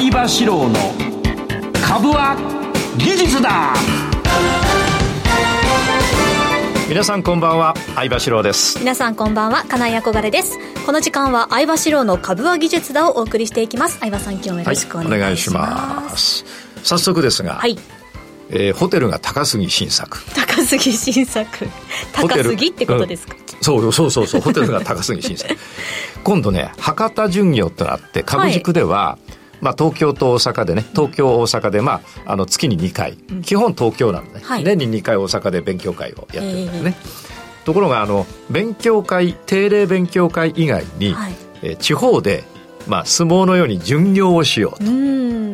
相場志郎の株は技術だ。皆さんこんばんは相場志郎です。皆さんこんばんは金井憧れです。この時間は相場志郎の株は技術だをお送りしていきます。相葉さん今日もよろしくお願いします。はい、ます。早速ですが、はい。えー、ホテルが高杉新作。高杉新作。高杉ってことですか？そうそうそうそうホテルが高杉新作。今度ね博多巡業ってのがあって株軸では、はいまあ、東京と大阪でね東京大阪で、まあ、あの月に2回、うん、基本東京なんでね、はい、年に2回大阪で勉強会をやってるんですね、えー、ところがあの勉強会定例勉強会以外に、はい、えー、地方でまあ、相撲のように巡業をしようと。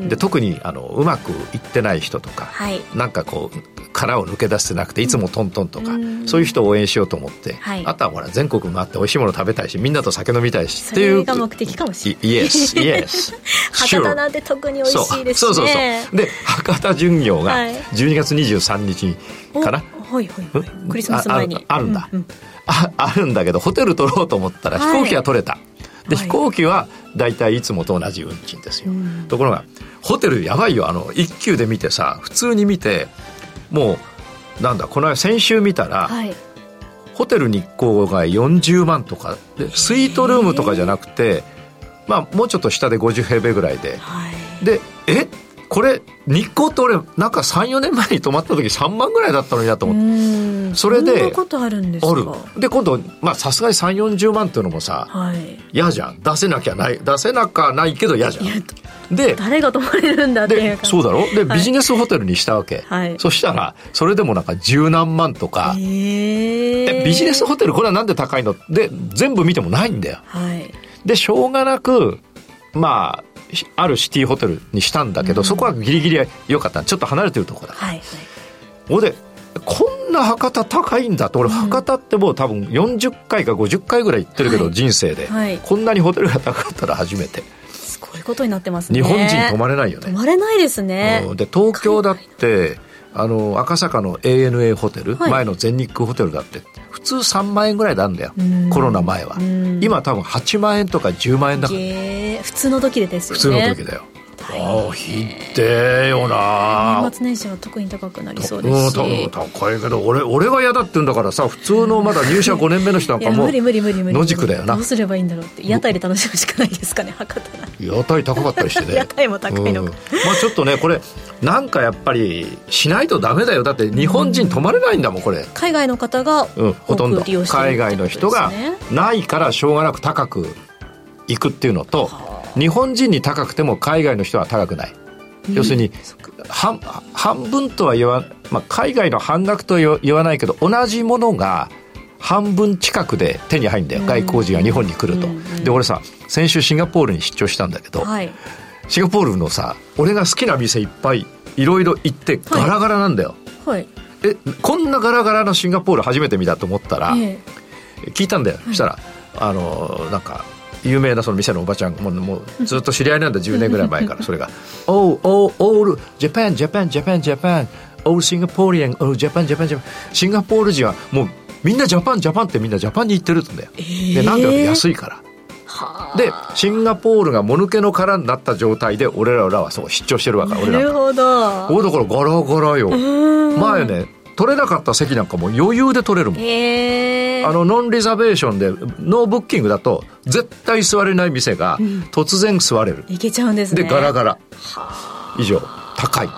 で特にあのうまくいってない人とか、はい、なんかこう殻を抜け出してなくていつもトントンとか、うん、そういう人を応援しようと思って、はい、あとはほら全国回って美味しいもの食べたいしみんなと酒飲みたいしっていうが目的かもしれない。イエスイエス博多なんて特に美味しいですね。そうそうそうで博多巡業が12月23日かな、はいはいはい、クリスマス前に。あるんだ、うんうん、ああるんだけどホテル取ろうと思ったら飛行機は取れた、はい。で、飛行機は大体いつもと同じ運賃ですよ、ところがホテルやばいよ。あの一級で見てさ普通に見てもうなんだこの先週見たら、はい、ホテル日光が40万とかでスイートルームとかじゃなくてまあもうちょっと下で50平米ぐらいで、はい、でえ？これ日光って俺なんか34年前に泊まった時3万ぐらいだったのになと思って。それでことあるんで今度まあさすがに3 4 0万っていうのもさ嫌、はい、じゃん。出せなきゃない出せなかないけど嫌じゃん。で誰が泊まれるんだっていうそうだろ？で、ビジネスホテルにしたわけ、はい、そしたらそれでもなんか十何万とか。えビジネスホテルこれはなんで高いの？で全部見てもないんだよ、はい、でしょうがなくまああるシティホテルにしたんだけど、うん、そこはギリギリ良かった。ちょっと離れてるところだ。はい、はい、でこんな博多高いんだと。俺、博多ってもう多分40回か50回ぐらい行ってるけど、はい、人生で、はい、こんなにホテルが高かったら初めて。すごいことになってますね。日本人泊まれないよね。泊まれないですね、うん、で東京だってあの赤坂の ANA ホテル、前の全日空ホテルだって。普通3万円ぐらいなんだよ。コロナ前は。今多分8万円とか10万円だから、普通の時でですよね。普通の時だよ。ああひってよな。年末年始は特に高くなりそうですし、うん、高いけど俺俺が嫌だって言うんだからさ普通のまだ入社5年目の人なんかもう無理無理無理無理。野宿だよな。どうすればいいんだろうって。屋台で楽しむしかないですかね博多屋台高かったりしてね。屋台も高いの。か、うん、まあちょっとねこれなんかやっぱりしないとダメだよ。だって日本人泊まれないんだもんこれ。海外の方がうん、ほとんど。海外の人がないからしょうがなく高く行くっていうのと日本人に高くても海外の人は高くない、うん、要するに半半分とは言わ、まあ、海外の半額とは言わないけど同じものが半分近くで手に入るんだよ、外交人が日本に来ると、で俺さ先週シンガポールに出張したんだけど、はい、シンガポールのさ俺が好きな店いっぱいいろいろ行ってガラガラなんだよ、はい、えこんなガラガラのシンガポール初めて見たと思ったら、えー、聞いたんだよ、そしたらあのなんか有名なその店のおばちゃんももうずっと知り合いなんだ10年ぐらい前から それが「Oh, oh, all Japan, Japan, Japan, Japan all Singaporean, all Japan, Japan, Japan」シンガポール人はもうみんなジャパンジャパンってみんなジャパンに行ってるんだよ、えー、でなんで安いからでシンガポールがもぬけの殻になった状態で俺らはそう出張してるわけなるほど。おだからガラガラよ。前ね取れなかった席なんかも余裕で取れるもん、えー、あのノンリザベーションでノーブッキングだと絶対座れない店が突然座れる、うん、いけちゃうんですね。でガラガラ。以上。高い。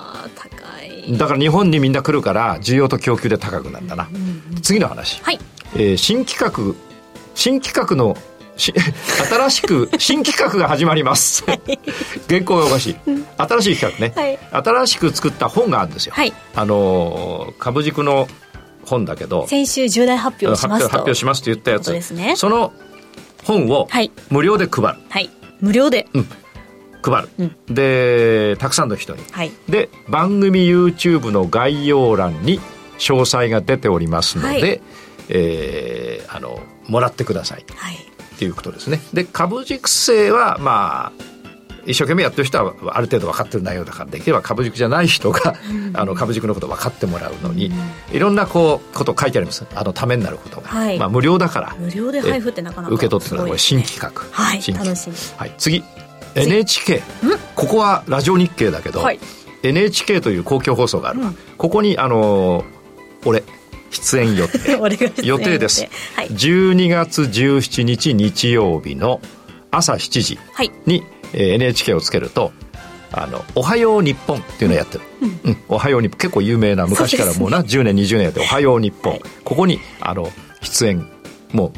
だから日本にみんな来るから需要と供給で高くなったな、うんうん、次の話、はい。えー、新企画新企画の新しく新企画が始まります。原稿がおかしい。新しい企画ね、はい、新しく作った本があるんですよ、はい、あの株軸の本だけど先週重大発表しますと。発表しますと言ったやつ。です、ね、その本を無料で配る、はい、無料で、うん、配る、うん、でたくさんの人に、はい、で番組 YouTube の概要欄に詳細が出ておりますので、はい、えー、あのもらってください、はい、っていうことですね。で株軸性はまあ一生懸命やってる人はある程度分かってる内容だからできれば株軸じゃない人が、うん、あの株軸のこと分かってもらうのに、うん、いろんなこうこと書いてあります。あのためになることが、はい、まあ、無料だから。無料で配布ってなかなか受け取ってください、ね、これ新企画。はい新楽しみ、はい、次。NHK ここはラジオ日経だけど、はい、NHK という公共放送がある、うん、ここにあのー、俺出演予定。予定です、はい、12月17日日曜日の朝7時に、はい、えー、NHK をつけるとあの「おはよう日本」っていうのをやってる「うん、うん、おはよう日本」結構有名な昔からもうなう10年20年やって「おはよう日本」はい、ここにあの出演も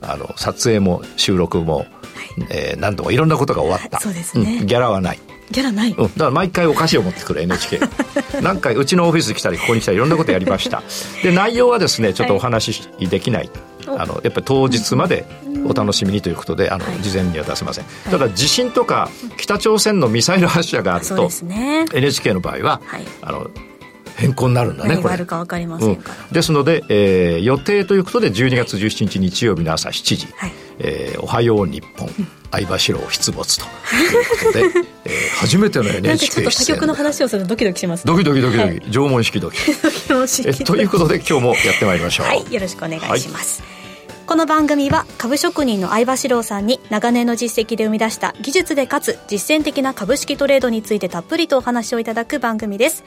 あの撮影も収録も、はい、えー、何度もいろんなことが終わった、そうですね、うん、ギャラはないギャラない、うん、だから毎回お菓子を持ってくる NHK 何回うちのオフィス来たりここに来たりいろんなことやりました。で内容はですねちょっとお話しできない、はい、あのやっぱり当日までお楽しみにということであの、事前には出せません、ただ地震とか北朝鮮のミサイル発射があると、ね、NHK の場合は、はい、あの変更になるんだね何があるか分かりませんから、うん、ですので、えー、予定ということで12月17日日曜日の朝7時「はい、えー、おはよう日本」相場四郎出没ということで、えー、初めての NHK 出演ちょっと他局の話をするとドキドキします、ね、ドキドキドキドキ、はい、縄文式ドキ。えということで今日もやってまいりましょう。はいよろしくお願いします、はいこの番組は株職人の相場志郎さんに長年の実績で生み出した技術でかつ実践的な株式トレードについてたっぷりとお話をいただく番組です。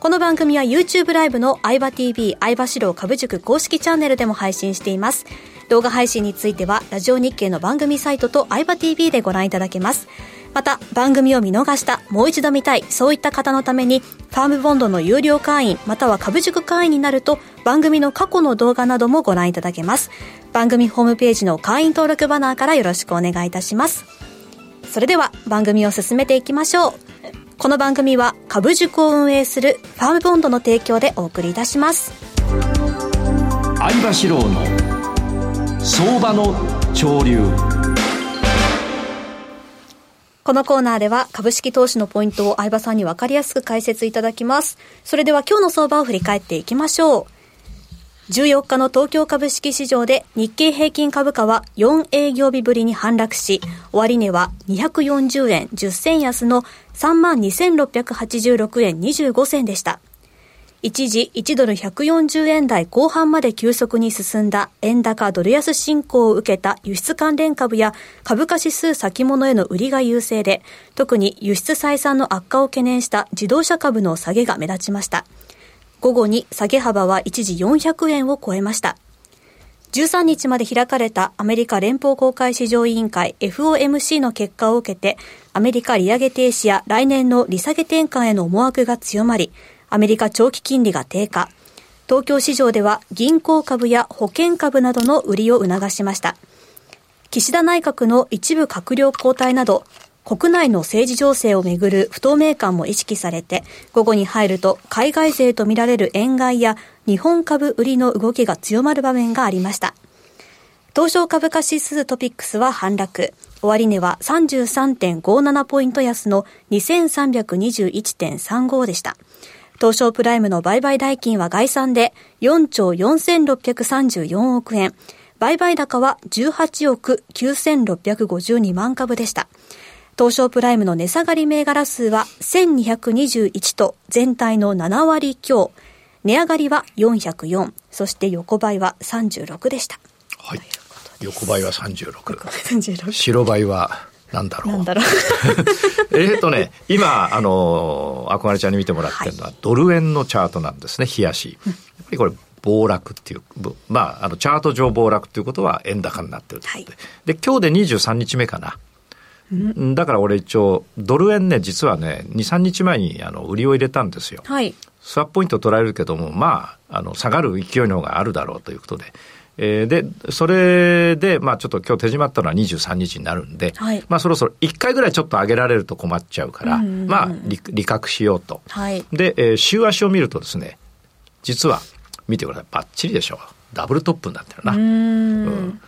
この番組は YouTube ライブの相場 TV 相場志郎株塾公式チャンネルでも配信しています。動画配信についてはラジオ日経の番組サイトと相場 TV でご覧いただけます。また番組を見逃したもう一度見たいそういった方のためにファームボンドの有料会員または株塾会員になると番組の過去の動画などもご覧いただけます。番組ホームページの会員登録バナーからよろしくお願いいたします。それでは番組を進めていきましょう。この番組は株塾を運営するファームボンドの提供でお送りいたします。相場志郎の相場の潮流。このコーナーでは株式投資のポイントを相葉さんに分かりやすく解説いただきます。それでは今日の相場を振り返っていきましょう。14日の東京株式市場で日経平均株価は4営業日ぶりに反落し、終値は240円10銭安の32,686円25銭でした。一時1ドル140円台後半まで急速に進んだ円高ドル安進行を受けた輸出関連株や株価指数先物への売りが優勢で、特に輸出採算の悪化を懸念した自動車株の下げが目立ちました。午後に下げ幅は一時400円を超えました。13日まで開かれたアメリカ連邦公開市場委員会 FOMC の結果を受けて、アメリカ利上げ停止や来年の利下げ転換への思惑が強まり、アメリカ長期金利が低下。東京市場では銀行株や保険株などの売りを促しました。岸田内閣の一部閣僚交代など、国内の政治情勢をめぐる不透明感も意識されて、午後に入ると海外勢とみられる円買いや日本株売りの動きが強まる場面がありました。東証株価指数トピックスは反落。終値は33.57ポイント安の2321.35でした。東証プライムの売買代金は概算で4兆4634億円。売買高は18億9652万株でした。東証プライムの値下がり銘柄数は1221と全体の7割強。値上がりは404。そして横ばいは36でした。はい。横ばいは36。36白ばいはなんだろう。なんだろう。えっとね、今、あの、憧れちゃんに見てもらってるのは、はい、ドル円のチャートなんですね、冷やし。やっぱりこれ、暴落っていう、まあ、あの、チャート上暴落っていうことは円高になってるということで。はい、で、今日で23日目かな。だから俺一応、ドル円ね、実はね、2、3日前にあの売りを入れたんですよ。はい。スワップポイント取られるけども、まあ、あの、下がる勢いの方があるだろうということで。えー、で、それで、まあちょっと今日手締まったのは23日になるんで、はい、まあそろそろ1回ぐらいちょっと上げられると困っちゃうから、まあ利利確しようと。はい、で、えー、週足を見るとですね、実は、見てください。バッチリでしょ。ダブルトップになってるな。うん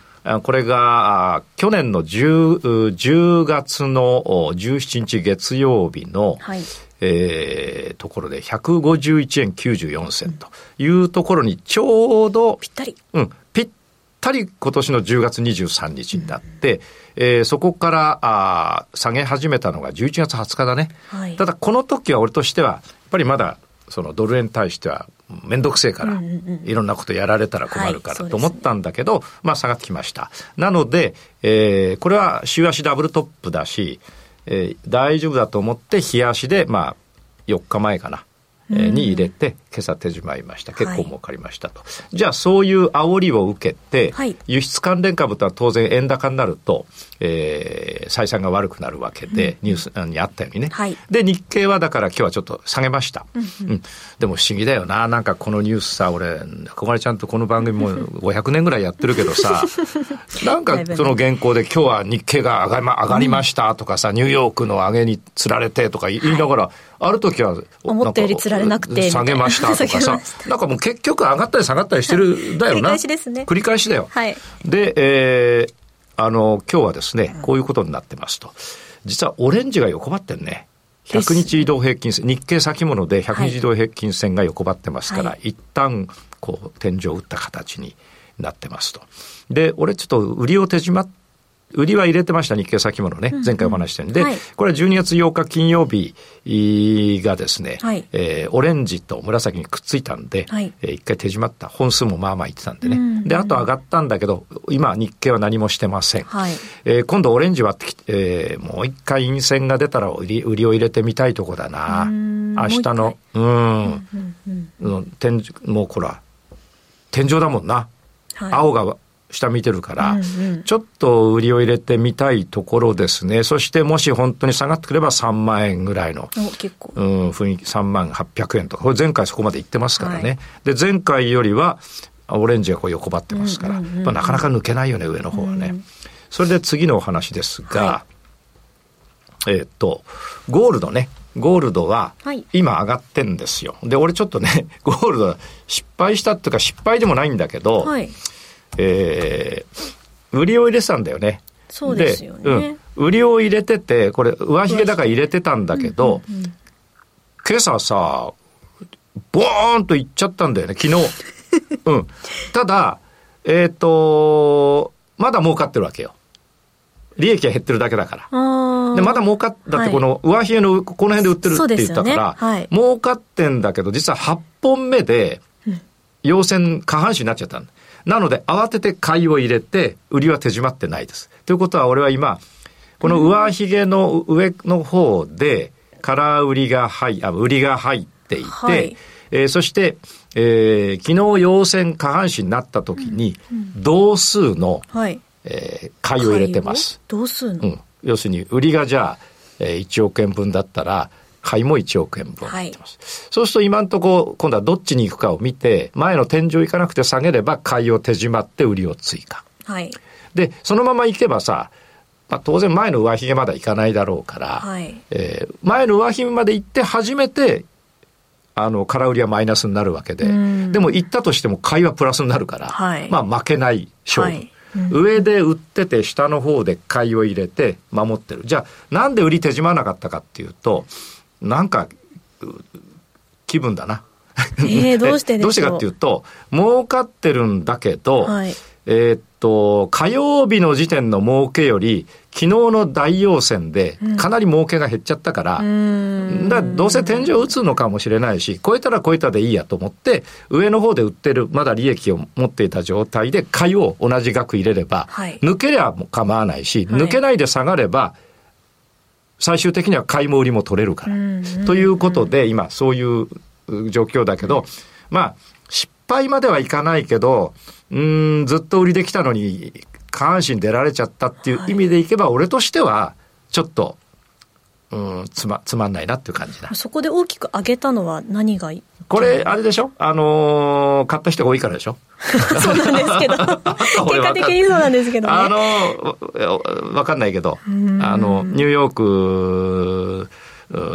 これが、去年の 10, 10月の17日月曜日の、はい、えー、ところで151円94銭というところにちょうど、ぴったり。うん、ぴったり今年の10月23日になって、うん、えー、そこからあ下げ始めたのが11月20日だね。はい、ただこの時は俺としては、やっぱりまだそのドル円に対してはめんどくせえから、いろんなことやられたら困るからと思ったんだけど、まあ下がってきました。なので、えー、これは週足ダブルトップだし、えー、大丈夫だと思って冷やしで、まあ、4日前かな。に入れて、今朝手締まいました。結構儲かりましたと。はい、じゃあ、そういう煽りを受けて、はい、輸出関連株とは当然円高になると、えー、採算が悪くなるわけで、ニュースにあったようにね。はい、で、日経はだから今日はちょっと下げました。うん、うん、でも不思議だよな。なんかこのニュースさ、俺、小金ちゃんとこの番組も500年ぐらいやってるけどさ、なんかその原稿で今日は日経が上がりま上がりましたとかさ、ニューヨークの上げにつられてとか言いながら、ある時は、思ったよりつられなくて。下げましたとかさ、なんかもう結局上がったり下がったりしてるだよな。繰り返しですね。繰り返しだよ。はい。で、えー、あの、今日はですね、こういうことになってますと。実はオレンジが横ばってんね。100日移動平均線、日経先物で100日移動平均線が横ばってますから、はい、一旦、こう、天井を打った形になってますと。で、俺ちょっと売りを手締まっ売りは入れてました、日経先物ね。前回お話したように。で、はい、これは12月8日金曜日がですね、はい、えー、オレンジと紫にくっついたんで、はい、えー、一回手締まった。本数もまあまあいってたんでね。うんうん、で、あと上がったんだけど、今日経は何もしてません。はい、えー、今度オレンジ割ってきて、えー、もう一回陰線が出たら売り売りを入れてみたいとこだな。明日の、うん、うんうん、天、もうこら、天井だもんな。青が下見てるから、うんうん、ちょっと売りを入れてみたいところですね。そしてもし本当に下がってくれば3万円ぐらいの、うん、雰囲気3万800円とか、これ前回そこまで行ってますからね。はい、で、前回よりは、オレンジがこう横ばってますから、まあ、なかなか抜けないよね、上の方はね。うん、それで次のお話ですが、はい、えっと、ゴールドね。ゴールドは今上がってんですよ。で、俺ちょっとね、ゴールド失敗したっていうか失敗でもないんだけど、はい、えー、売りを入れてたんだよね。そうですよね。うん。売りを入れてて、これ、上髭だから入れてたんだけど、うんうんうん、今朝さ、ボーンといっちゃったんだよね、昨日。うん。ただ、えっ、ー、と、まだ儲かってるわけよ。利益が減ってるだけだから。で、まだ儲かっ、だってこの上髭のこの辺で売ってるって言ったから、ねはい、儲かってんだけど、実は8本目で、陽線下半身になっちゃったんだ。なので、慌てて買いを入れて、売りは手締まってないです。ということは、俺は今、この上髭の上の方で、空売りが入、あ、売りが入っていて、はい、えー、そして、えー、昨日陽線下半身になった時に、同数の、はい、えー、買いを入れてます。同数の、うん、要するに、売りがじゃあ、えー、1億円分だったら、買いも1億円分入ってます。はい、そうすると今のところ、今度はどっちに行くかを見て、前の天井行かなくて下げれば買いを手締まって売りを追加。はい。で、そのまま行けばさ、まあ、当然前の上髭まで行かないだろうから、はい、えー、前の上髭まで行って初めて、あの、空売りはマイナスになるわけで、でも行ったとしても買いはプラスになるから、はい、まあ負けない勝負。はい上で売ってて下の方で買いを入れて守ってる。じゃあなんで売り手締まなかったかっていうと、なんか、気分だな。えー、どうしてどうしてかっていうと、儲かってるんだけど、はい、えー、っと、火曜日の時点の儲けより、昨日の大陽線でかなり儲けが減っちゃったから、うん、だどうせ天井打つのかもしれないし、超えたら超えたでいいやと思って、上の方で売ってる、まだ利益を持っていた状態で買いを同じ額入れれば、はい、抜けりゃ構わないし、抜けないで下がれば、最終的には買いも売りも取れるから。ということで、今そういう状況だけど、まあ、失敗まではいかないけど、うん、ずっと売りできたのに、下半身出られちゃったっていう意味でいけば、俺としては、ちょっと、うん、つま、つまんないなっていう感じだ。そこで大きく上げたのは何がこれ、あれでしょ？あのー、買った人が多いからでしょ？そうなんですけど。結果的にそうなんですけどね。あの、わかんないけど、あの、ニューヨーク、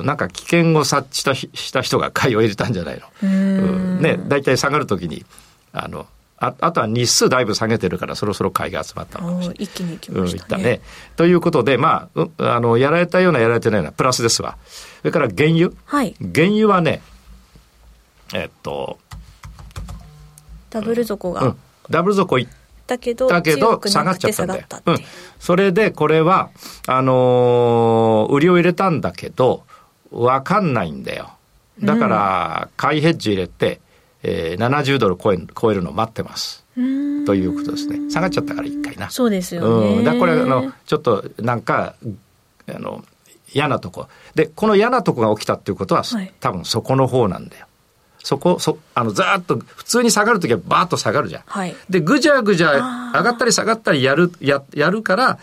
なんか危険を察知したした人が買いを入れたんじゃないの。ね、大体下がるときに、あの、ああとは日数だいぶ下げてるから、そろそろ買いが集まったのかもしれない。一気にいきましたね。うん、ね。ということで、まあ、あの、やられたような、やられてないような、プラスですわ。それから原油？はい。原油はね、えっと、ダブル底が、うん、ダブル底いったけど、だけど下がっちゃったんだよ。うん。それで、これは、あのー、売りを入れたんだけど、わかんないんだよ。だから、買いヘッジ入れて、えー、70ドル超え超えるのを待ってます。ということですね。下がっちゃったから一回な。そうですよね。うん。だこれあのちょっとなんかあの嫌なとこ。で、この嫌なとこが起きたっていうことは、はい多分そこの方なんだよ。そこ、そ、あの、ざーっと、普通に下がるときはバーッと下がるじゃん。はいで、ぐじゃぐじゃ上がったり下がったりやる、や、やるから、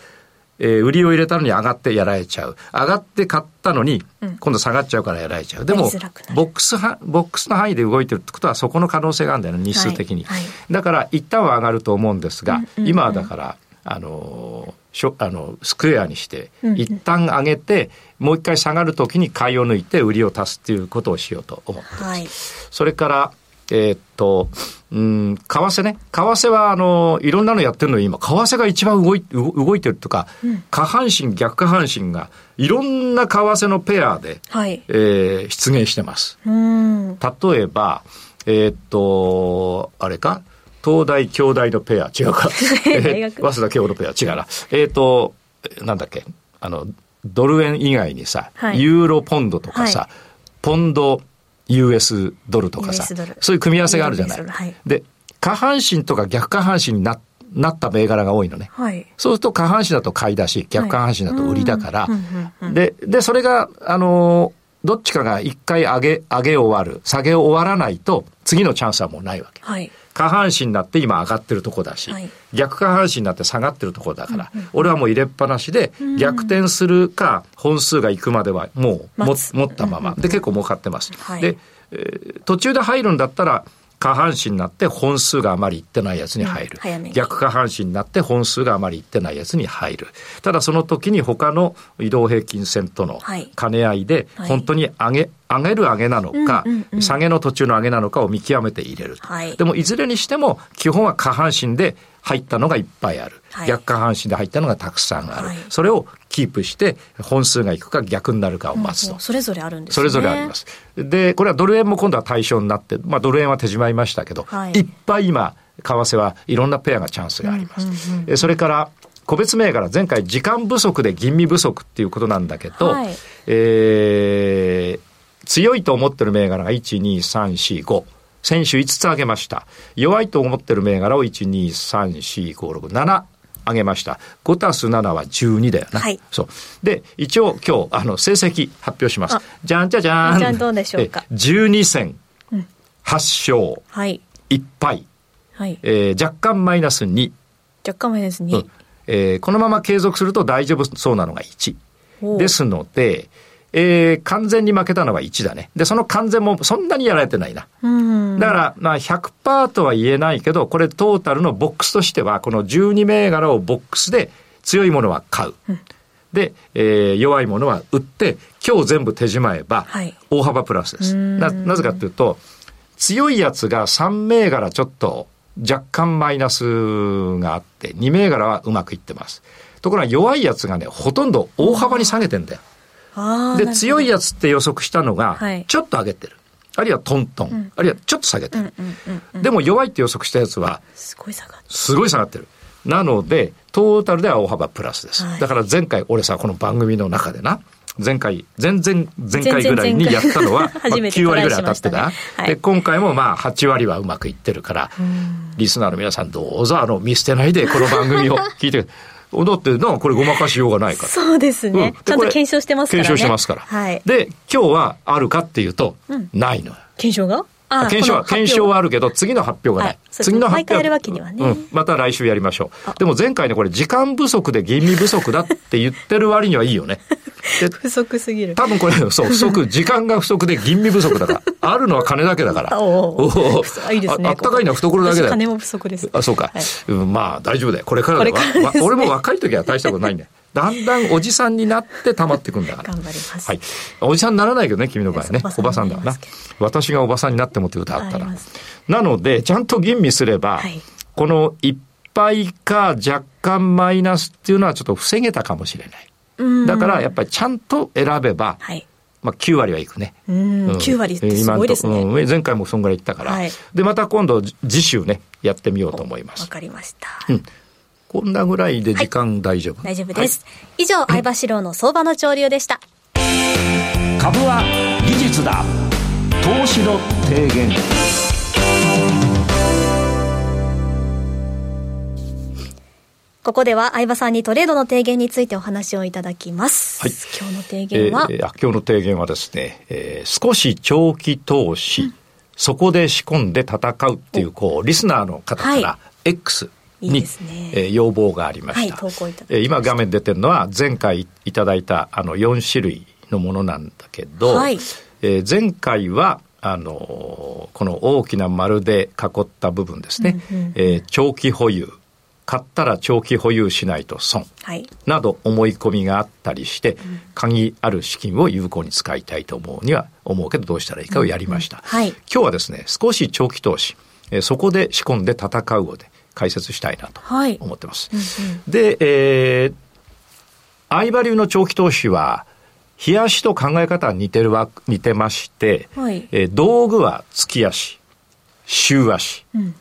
えー売りを入れたのに上がってやられちゃう。上がって買ったのに、うん今度下がっちゃうからやられちゃう。でもやりづらくなる、ボックスは、ボックスの範囲で動いてるってことはそこの可能性があるんだよね、日数的に。はいはいだから、一旦は上がると思うんですが、うんうんうん今はだから、あのーしょ、あの、スクエアにして、うんうん一旦上げて、もう一回下がるときに買いを抜いて売りを足すっていうことをしようと思ってます。はい。それから、えーっと、うん、為替ね。為替は、あの、いろんなのやってるのに今、為替が一番動い動動いてるとか、下半身、逆下半身が、いろんな為替のペアで、はい。えー出現してます。うーん。例えば、えーっと、あれか？東大、京大のペア、違うか。えー早稲田、京のペア、違うな。えーっと、なんだっけ、あの、ドル円以外にさ、はいユーロポンドとかさ、はポンド US ドルとかさそういう組み合わせがあるじゃない。はいで、下半身とか逆下半身にななった銘柄が多いのね。はい。そうすると下半身だと買いだし、逆下半身だと売りだからうんうんうんう、んで、で、それが、あのーどっちかが一回上げ、上げ終わる、下げ終わらないと、次のチャンスはもうないわけ。はい。下半身になって今上がってるとこだし、はい。逆下半身になって下がってるとこだから、俺はもう入れっぱなしで、逆転するか、本数が行くまではもうも持ったまま、で、結構儲かってます。はい。で、えー途中で入るんだったら、下半身になって本数があまりいってないやつに入る。うん逆下半身になって本数があまりいってないやつに入る。ただその時に他の移動平均線とのはい兼ね合いで、はい本当に上げ、上げる上げなのか、うんうんうん下げの途中の上げなのかを見極めて入れると。はいでもいずれにしても基本は下半身で入ったのがいっぱいある。はい逆下半身で入ったのがたくさんある。はいそれをキープして本数がいくか逆になるかを待つと。もうそれぞれあるんですね。それぞれありま。す。で、これはドル円も今度は対象になって、まあドル円は手締まいましたけど、はいい、っぱい今、為替はいろんなペアがチャンスがあります。えそれから、個別銘柄、前回時間不足で吟味不足っていうことなんだけど、はいえー強いと思ってる銘柄が1、2、3、4、5。先週5つ上げました。弱いと思ってる銘柄を1、2、3、4、5、6、7上げました。5たす7は12だよな。はいそう。で、一応今日、あの、成績発表しますあ。じゃんじゃじゃーん。じゃんどうでしょうかえ12戦、8勝、はい。1敗、はい。えー若干マイナス2。若干マイナスうん2。えーこのまま継続すると大丈夫そうなのが1。おうですので、えー完全に負けたのが1だね。で、その完全もそんなにやられてないな。うん。だから、まあ100%とは言えないけど、これトータルのボックスとしては、この12銘柄をボックスで強いものは買う。で、えー弱いものは売って、今日全部手締まえばはい、大幅プラスです。うんな、なぜかというと、強いやつが3銘柄ちょっと若干マイナスがあって、2銘柄はうまくいってます。ところが弱いやつがね、ほとんど大幅に下げてんだよ。ー強いやつって予測したのがはい、ちょっと上げてる。あるいはトントン。あるいはちょっと下げてる。うんうんうん。でも弱いって予測したやつは、すごい差が。すごい下がってる。なので、トータルでは大幅プラスです。はいだから前回、俺さ、この番組の中でな、前回、前々前回ぐらいにやったのは、まあ初めて9割ぐらい当たってた。で、今回もまあ8割はうまくいってるから、リスナーの皆さんどうぞ、あの、見捨てないで、この番組を聞いて、だってな、これごまかしようがないから。そうですね。うんちゃんと検証してますからね。検証してますから。はい。で、今日はあるかっていうと、ないのよ。検証が？あ検証は、検証はあるけど、次の発表がない。はい次の発表毎回やるわけにはねうん。また来週やりましょう。でも前回ね、これ時間不足で吟味不足だって言ってる割にはいいよね。で、不足すぎる。多分これ、そう、不足、時間が不足で吟味不足だから。あるのは金だけだから。おーおあいいですね。ああったかいのは懐だけだ金も不足です。あ、そうか。まあ、大丈夫だよ。これからだわわ俺も若い時は大したことないんだよ。だんだんおじさんになって溜まってくんだから。頑張ります。はい。おじさんにならないけどね、君の場合ね。おおばさんだわな。私がおばさんになってもって歌あったら。なので、ちゃんと吟味すれば、はいこのいっぱいか若干マイナスっていうのはちょっと防げたかもしれない。うんだから、やっぱりちゃんと選べば、はい。まあ9割はいくね。うん、うん9割ってすごいですね。今んとうん前回もそんぐらい言ったから。はいで、また今度次週ね、やってみようと思いまわす。かりました。こんなぐらいで時間大丈夫、大丈夫です。以上、相場志郎の相場の潮流でした。株は技術だ投資の提言ここでは相葉さんにトレードの提言についてお話をいただきます。はい。今日の提言は、えー今日の提言はですね、えー少し長期投資、そこで仕込んで戦うっていう、こう、リスナーの方かはら X に、いいですね。えー要望がありました。はいえー今画面出てるのは前回いただいたあの4種類のものなんだけど、はい。えー前回は、あのーこの大きな丸で囲った部分ですね、えー長期保有。買ったら長期保有しないと損。はい。など思い込みがあったりして、鍵ある資金を有効に使いたいと思うには思うけどどうしたらいいかをやりました。はい今日はですね、少し長期投資、えーそこで仕込んで戦うをで解説したいなとはい思ってます。で、えー、アイバリューの長期投資は、冷やしと考え方は似てるわ、似てまして、はいえー道具は月足、週足、うん。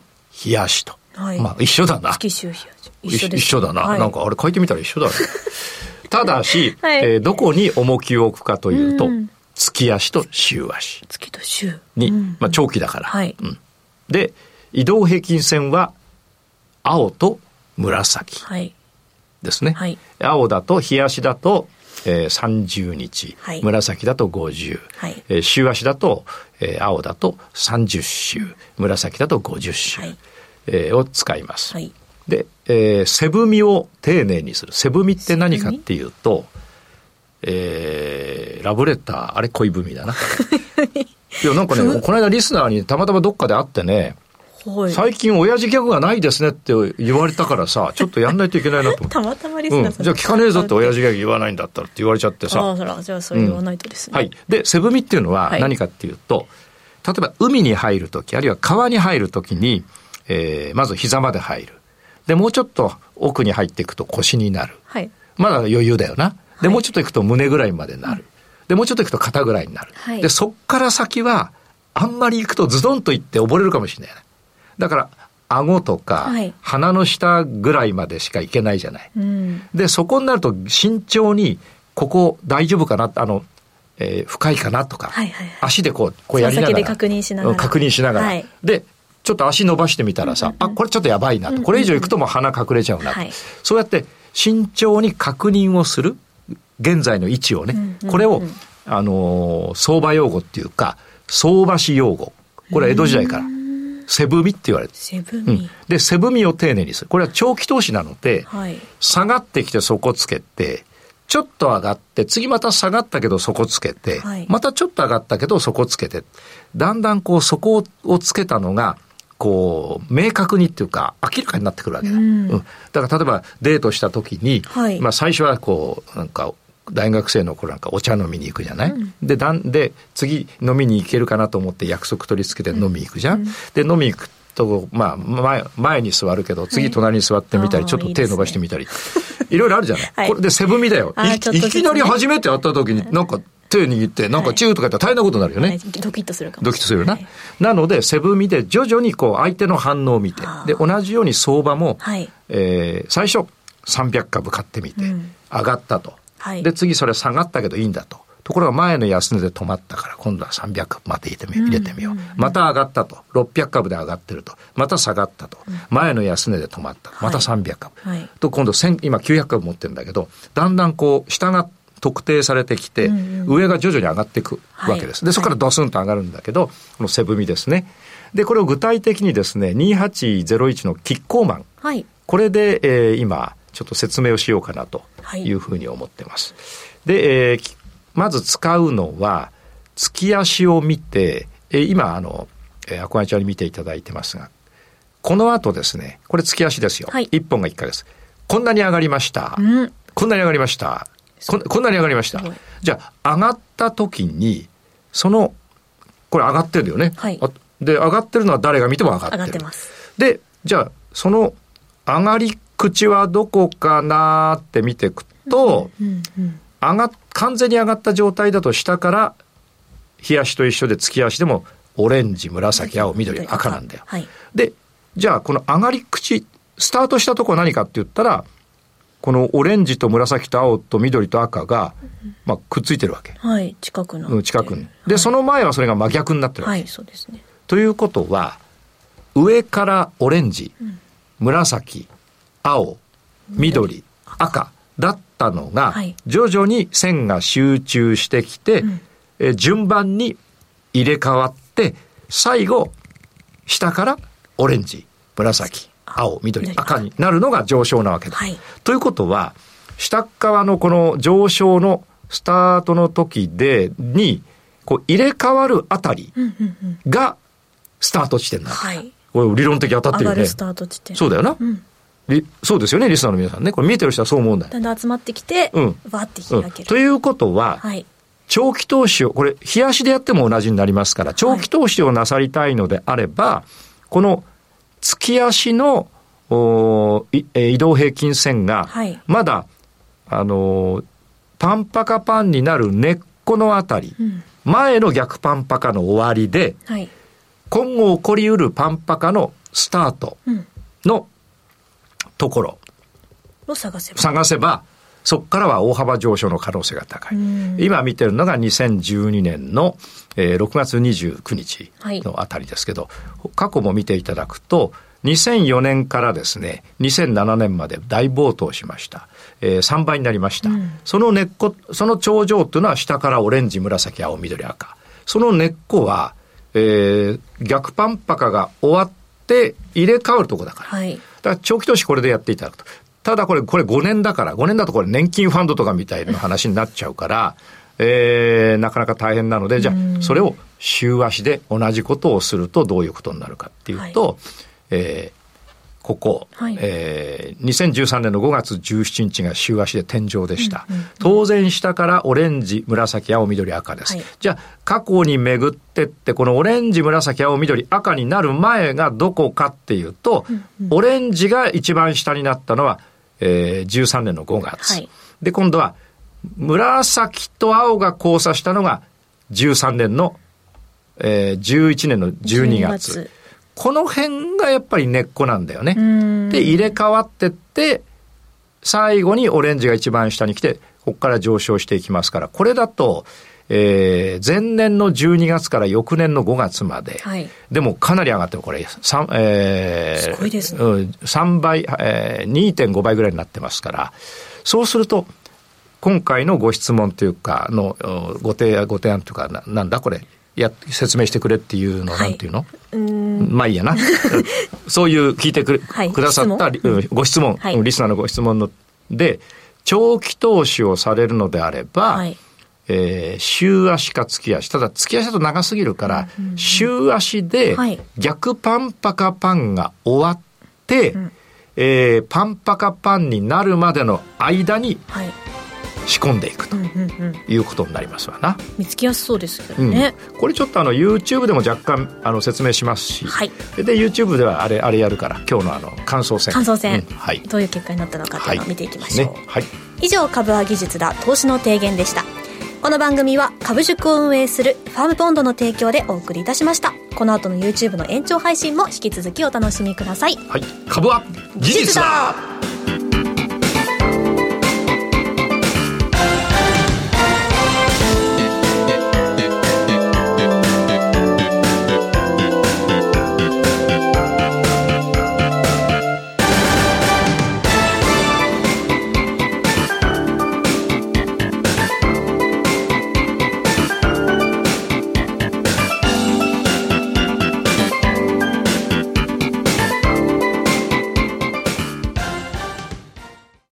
冷やしと。はい。まあ一緒だな。月収支一緒。一緒だな、はい。なんかあれ書いてみたら一緒だね ただし、はい。えーどこに重きを置くかというと、うん。月足と週足。月と週。に、うん。まあ、長期だから、はい。うん。で移動平均線は青と紫はい。ですね、はい。青だと日足だと、えー、30日、はい。紫だと50、はい。えー週足だと、えー青だと30週。紫だと50週、はいえーを使います、はい。で、えー、背踏みを丁寧にする。背踏みって何かっていうと、えー、ラブレター、あれ恋踏みだな。いや、なんかね、この間リスナーにたまたまどっかで会ってね、はい。最近親父ギャグがないですねって言われたからさ、ちょっとやんないといけないなと思って。たまたまリスうん、ナーさん、じゃあ聞かねえぞって親父ギャグ言わないんだったらって言われちゃってあさあ、。そら、じゃあそれ言わないとですね。はい。で、背踏みっていうのははい何かっていうと、例えば海に入るとき、あるいは川に入るときに、えーまず膝まで入る。で、もうちょっと奥に入っていくと腰になる。はい。まだ余裕だよな。で、はいもうちょっと行くと胸ぐらいまでなる。で、もうちょっと行くと肩ぐらいになる。はいで、そっから先は、あんまり行くとズドンと行って溺れるかもしれないね。だから、顎とか、はい鼻の下ぐらいまでしか行けないじゃない。うん。で、そこになると慎重に、ここ大丈夫かな？あの、えー深いかな？とか、はいはいはい足でこう、こうやりながら。確認しながらうん確認しながら。はいで、ちょっと足伸ばしてみたらさ、あ、これちょっとやばいなと。これ以上行くともう鼻隠れちゃうなと。はいそうやって慎重に確認をする。現在の位置をね。うんうんこれを、あのー相場用語っていうか、相場師用語。これは江戸時代から。背踏みって言われてセブミうん。で、背踏みを丁寧にする。これは長期投資なので、はい。下がってきて底つけて、ちょっと上がって、次また下がったけど底つけて、はいまたちょっと上がったけど底つけて、だんだんこう底をつけたのが、こう、明確にっていうか、明らかになってくるわけだ。うん。うん。だから例えばデートした時に、はい。まあ最初はこう、なんか、大学生の頃なんかお茶飲みに行くじゃない、で、だんで、次飲みに行けるかなと思って約束取り付けて飲みに行くじゃん、で、飲みに行くと、まあ、前、前に座るけど、次隣に座ってみたり、あーちょっと手伸ばしてみたり。いろいろあるじゃない、はい。これで背踏みだよ。いいきなり初めて会った時に、なんか手握って、なんかチューとか言ったら大変なことになるよね。はいドキッとするかも。ドキッとするよな。はいなので、背踏みで徐々にこう相手の反応を見てで、同じように相場も、はいえー最初300株買ってみて、うん上がったと。はいで、次それ下がったけどいいんだと。ところが前の安値で止まったから、今度は300株また入れてみよう。入れてみよう。また上がったと。600株で上がってると。また下がったと。前の安値で止まった。また300株。はいと、今度1000、今900株持ってるんだけど、だんだんこう、下が特定されてきて、上が徐々に上がっていくわけです。はいで、そこからドスンと上がるんだけど、この背踏みですね。で、これを具体的にですね、2801のキッコーマン。はい。これで、えー今、ちょっと説明をしようかなというふうに思ってます。で、えーきまず使うのは、月足を見て、えー今、あの、えー、アコヤちゃんに見ていただいてますが、この後ですね、これ月足ですよ。はい一本が1ヶ月。こんなに上がりました。うん。こんなに上がりました。こんこんなに上がりました。じゃあ、上がった時に、その、これ上がってるよね。はいあで、上がってるのは誰が見ても上がってる。上がってます。で、じゃあ、その上がり口はどこかなって見ていくと、うんうん。上がっ、完全に上がった状態だと下から、日足と一緒で月足でも、オレンジ、紫、青、緑、赤なんだよ。はい。で、じゃあ、この上がり口、スタートしたとこは何かって言ったら、このオレンジと紫と青と緑と赤が、まあ、くっついてるわけ。はい。近くなってうん近くに。で、その前はそれが真逆になってるわけ。はい、そうですね。ということは、上からオレンジ、紫、青、緑、赤だったのが、はい徐々に線が集中してきて、えー順番に入れ替わって、最後、下からオレンジ、紫、青、緑、緑赤になるのが上昇なわけだ。はいということは、下側のこの上昇のスタートの時で、に、こう入れ替わるあたりうんうんうんがスタート地点なの。はい。これ理論的当たってるよね上がるス。タート地点。そうだよな。んりそうですよね、リスナーの皆さんね。これ見えてる人はそう思うんだよ。だんだん集まってきて、うんわーってうん開ける。ということは、はい。長期投資を、これ、冷やしでやっても同じになりますから、長期投資をなさりたいのであれば、この月足の移動平均線がはい、まだ、あのーパンパカパンになる根っこのあたり、うん。前の逆パンパカの終わりで、はい。今後起こりうるパンパカのスタートうん。のところ、を探せば。探せば、そこからは大幅上昇の可能性が高い。うん今見てるのが2012年の、えー6月29日のあたりですけど、過去も見ていただくと、2004年からですね、2007年まで大暴騰しました。えー3倍になりました。その根っこ、その頂上というのは下からオレンジ、紫、青、緑、赤。その根っこは、えー逆パンパカが終わって入れ替わるとこだから。はい。だから長期投資これでやっていただくと。ただこれ、これ5年だから、5年だとこれ年金ファンドとかみたいな話になっちゃうから、えー、なかなか大変なので、じゃあ、それを週足で同じことをするとどういうことになるかっていうと、えーここ、はい。えー2013年の5月17日が週足で天井でした。当然下からオレンジ、紫、青、緑、赤です。はい。じゃあ、過去に巡ってって、このオレンジ、紫、青、緑、赤になる前がどこかっていうと、オレンジが一番下になったのは、えー13年の5月。はい。で、今度は、紫と青が交差したのが13年の、えー11年の12 12月。月。この辺がやっぱり根っこなんだよね。ん。で、入れ替わってって、最後にオレンジが一番下に来て、ここから上昇していきますから、これだと、えー前年の12月から翌年の5月まで、はい。でもかなり上がってる、これ、三えーすごいですね。うん、3倍、えー、2.5倍ぐらいになってますから、そうすると、今回のご質問というか、の、うんご提案、ご提案というか、ななんだこれ、や、説明してくれっていうの、はい。なんていうの？まあいいやな。う んそういう聞いてくれ、はい。くださったご質問、はい。うんリスナーのご質問ので、長期投資をされるのであれば、はい。えー週足か月足。ただ月足だと長すぎるから、週足ではい。逆パンパカパンが終わって、えーパンパカパンになるまでの間にはい。仕込んでいくと。いうことになりますわな。見つけやすそうですけどうん。ね。これちょっとあの YouTube でも若干あの説明しますし、はい。で YouTube ではあれあれやるから今日のあの感想戦。感想戦、うん。はい。どういう結果になったのかというのを見ていきましょう。ね。はい。以上株は技術だ投資の提言でした。この番組は株塾を運営するファームボンドの提供でお送りいたしました。この後の YouTube の延長配信も引き続きお楽しみください。はい。株は技術だ